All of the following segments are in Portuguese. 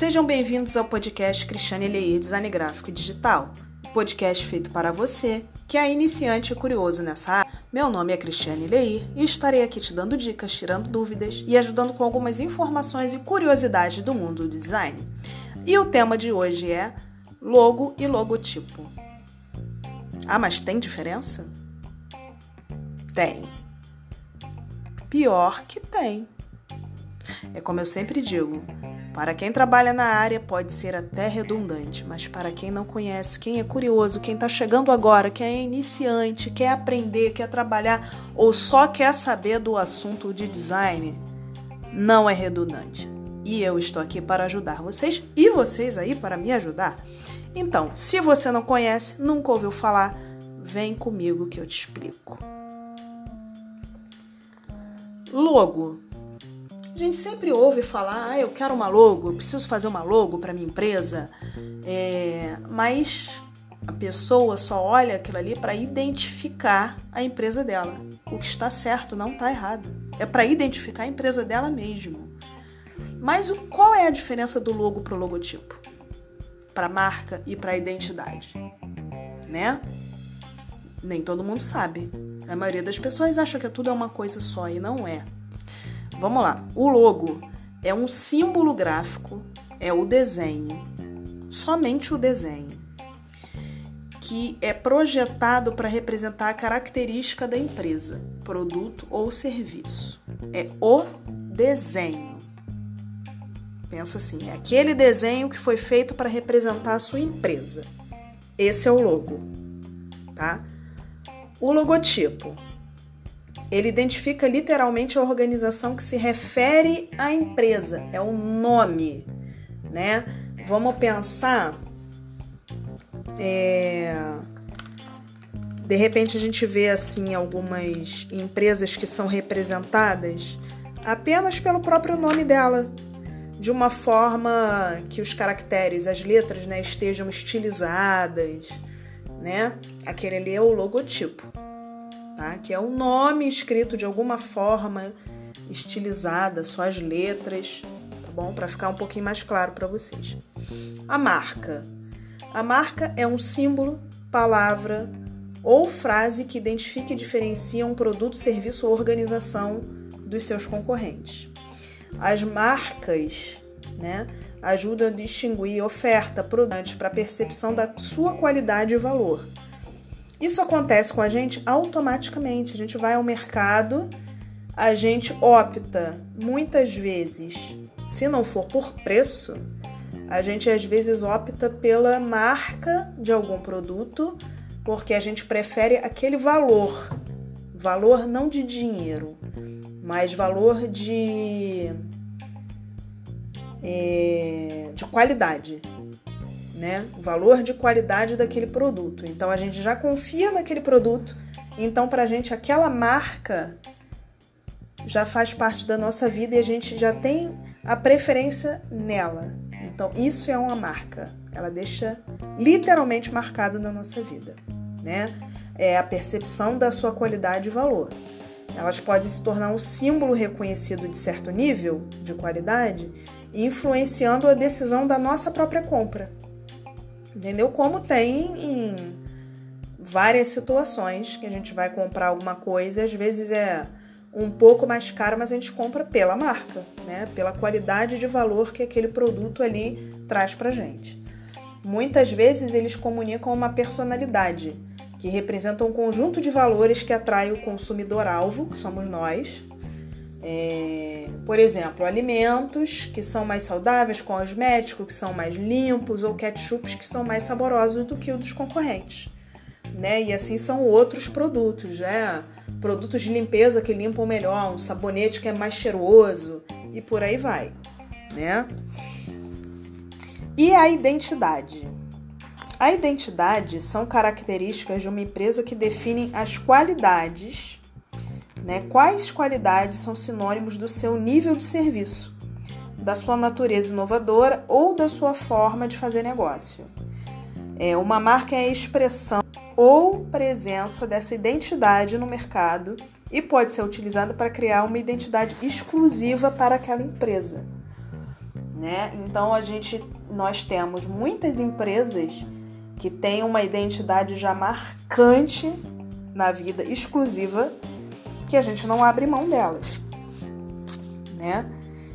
Sejam bem-vindos ao podcast Cristiane Leir Design Gráfico e Digital, podcast feito para você que é iniciante e curioso nessa área. Meu nome é Cristiane Leir e estarei aqui te dando dicas, tirando dúvidas e ajudando com algumas informações e curiosidades do mundo do design. E o tema de hoje é logo e logotipo. Ah, mas tem diferença? Tem. Pior que tem. É como eu sempre digo, para quem trabalha na área pode ser até redundante, mas para quem não conhece, quem é curioso, quem está chegando agora, quem é iniciante, quer aprender, quer trabalhar ou só quer saber do assunto de design, não é redundante. E eu estou aqui para ajudar vocês e vocês aí para me ajudar. Então, se você não conhece, nunca ouviu falar, vem comigo que eu te explico. Logo. A gente sempre ouve falar, ah, eu quero uma logo, eu preciso fazer uma logo para minha empresa, é, mas a pessoa só olha aquilo ali para identificar a empresa dela. O que está certo não está errado. É para identificar a empresa dela mesmo. Mas o, qual é a diferença do logo para o logotipo? Para a marca e para a identidade? Né? Nem todo mundo sabe. A maioria das pessoas acha que tudo é uma coisa só e não é. Vamos lá. O logo é um símbolo gráfico, é o desenho, somente o desenho, que é projetado para representar a característica da empresa, produto ou serviço. É o desenho. Pensa assim, é aquele desenho que foi feito para representar a sua empresa. Esse é o logo, tá? O logotipo. Ele identifica literalmente a organização que se refere à empresa, é o nome, né? Vamos pensar. É, de repente a gente vê assim algumas empresas que são representadas apenas pelo próprio nome dela, de uma forma que os caracteres, as letras, né, estejam estilizadas né? Aquele ali é o logotipo, tá? Que é o nome escrito de alguma forma estilizada, só as letras, tá bom? Para ficar um pouquinho mais claro para vocês. A marca. A marca é um símbolo, palavra ou frase que identifica e diferencia um produto, serviço ou organização dos seus concorrentes. As marcas, né? ajuda a distinguir oferta, produtos para percepção da sua qualidade e valor. Isso acontece com a gente automaticamente. A gente vai ao mercado, a gente opta muitas vezes, se não for por preço, a gente às vezes opta pela marca de algum produto, porque a gente prefere aquele valor. Valor não de dinheiro, mas valor de é, de qualidade, né? O valor de qualidade daquele produto. Então a gente já confia naquele produto, então para a gente aquela marca já faz parte da nossa vida e a gente já tem a preferência nela. Então isso é uma marca, ela deixa literalmente marcado na nossa vida, né? É a percepção da sua qualidade e valor. Elas podem se tornar um símbolo reconhecido de certo nível de qualidade influenciando a decisão da nossa própria compra. Entendeu? Como tem em várias situações que a gente vai comprar alguma coisa, às vezes é um pouco mais caro, mas a gente compra pela marca, né? Pela qualidade de valor que aquele produto ali traz pra gente. Muitas vezes eles comunicam uma personalidade, que representa um conjunto de valores que atrai o consumidor alvo, que somos nós, é, por exemplo, alimentos que são mais saudáveis, cosméticos que são mais limpos ou ketchups que são mais saborosos do que os dos concorrentes. Né? E assim são outros produtos, né? Produtos de limpeza que limpam melhor, um sabonete que é mais cheiroso e por aí vai, né? E a identidade. A identidade são características de uma empresa que definem as qualidades né? Quais qualidades são sinônimos do seu nível de serviço, da sua natureza inovadora ou da sua forma de fazer negócio? É, uma marca é a expressão ou presença dessa identidade no mercado e pode ser utilizada para criar uma identidade exclusiva para aquela empresa. né? Então a gente nós temos muitas empresas que têm uma identidade já marcante na vida exclusiva que a gente não abre mão delas, né?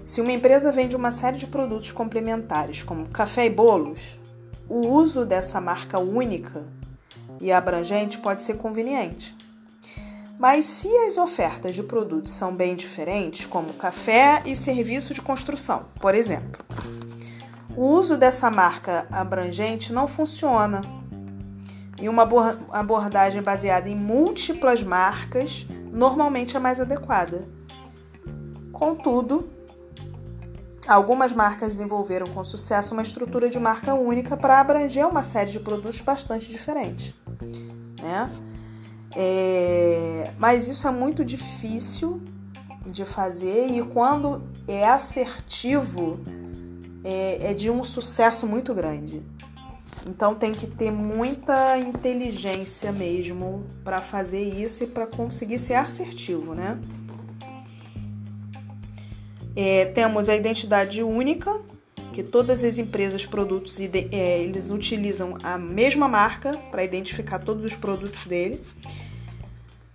Se uma empresa vende uma série de produtos complementares, como café e bolos, o uso dessa marca única e abrangente pode ser conveniente. Mas se as ofertas de produtos são bem diferentes, como café e serviço de construção, por exemplo, o uso dessa marca abrangente não funciona. E uma abordagem baseada em múltiplas marcas normalmente é mais adequada. Contudo, algumas marcas desenvolveram com sucesso uma estrutura de marca única para abranger uma série de produtos bastante diferentes. Né? É, mas isso é muito difícil de fazer e quando é assertivo é, é de um sucesso muito grande. Então tem que ter muita inteligência mesmo para fazer isso e para conseguir ser assertivo, né? É, temos a identidade única, que todas as empresas, produtos, é, eles utilizam a mesma marca para identificar todos os produtos dele.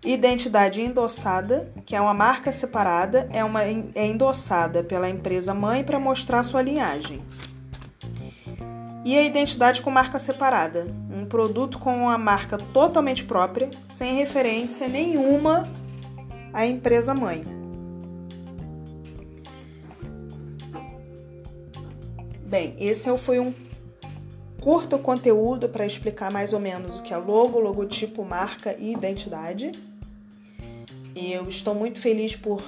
Identidade endossada, que é uma marca separada, é, uma, é endossada pela empresa mãe para mostrar sua linhagem. E a identidade com marca separada, um produto com uma marca totalmente própria, sem referência nenhuma à empresa mãe. Bem, esse foi um curto conteúdo para explicar mais ou menos o que é logo, logotipo, marca e identidade. Eu estou muito feliz por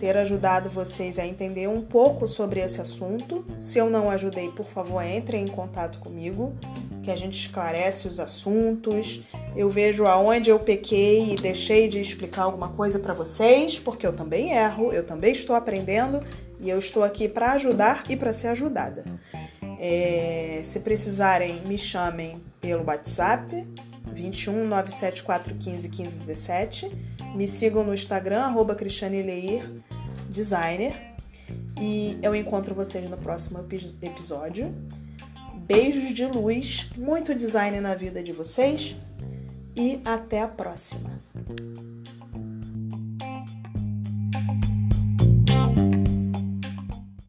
ter ajudado vocês a entender um pouco sobre esse assunto. Se eu não ajudei, por favor, entrem em contato comigo, que a gente esclarece os assuntos. Eu vejo aonde eu pequei e deixei de explicar alguma coisa para vocês, porque eu também erro, eu também estou aprendendo e eu estou aqui para ajudar e para ser ajudada. É, se precisarem, me chamem pelo WhatsApp 21 974 15 15 17 me sigam no Instagram, arroba Cristiane Leir, designer. E eu encontro vocês no próximo episódio. Beijos de luz, muito design na vida de vocês e até a próxima!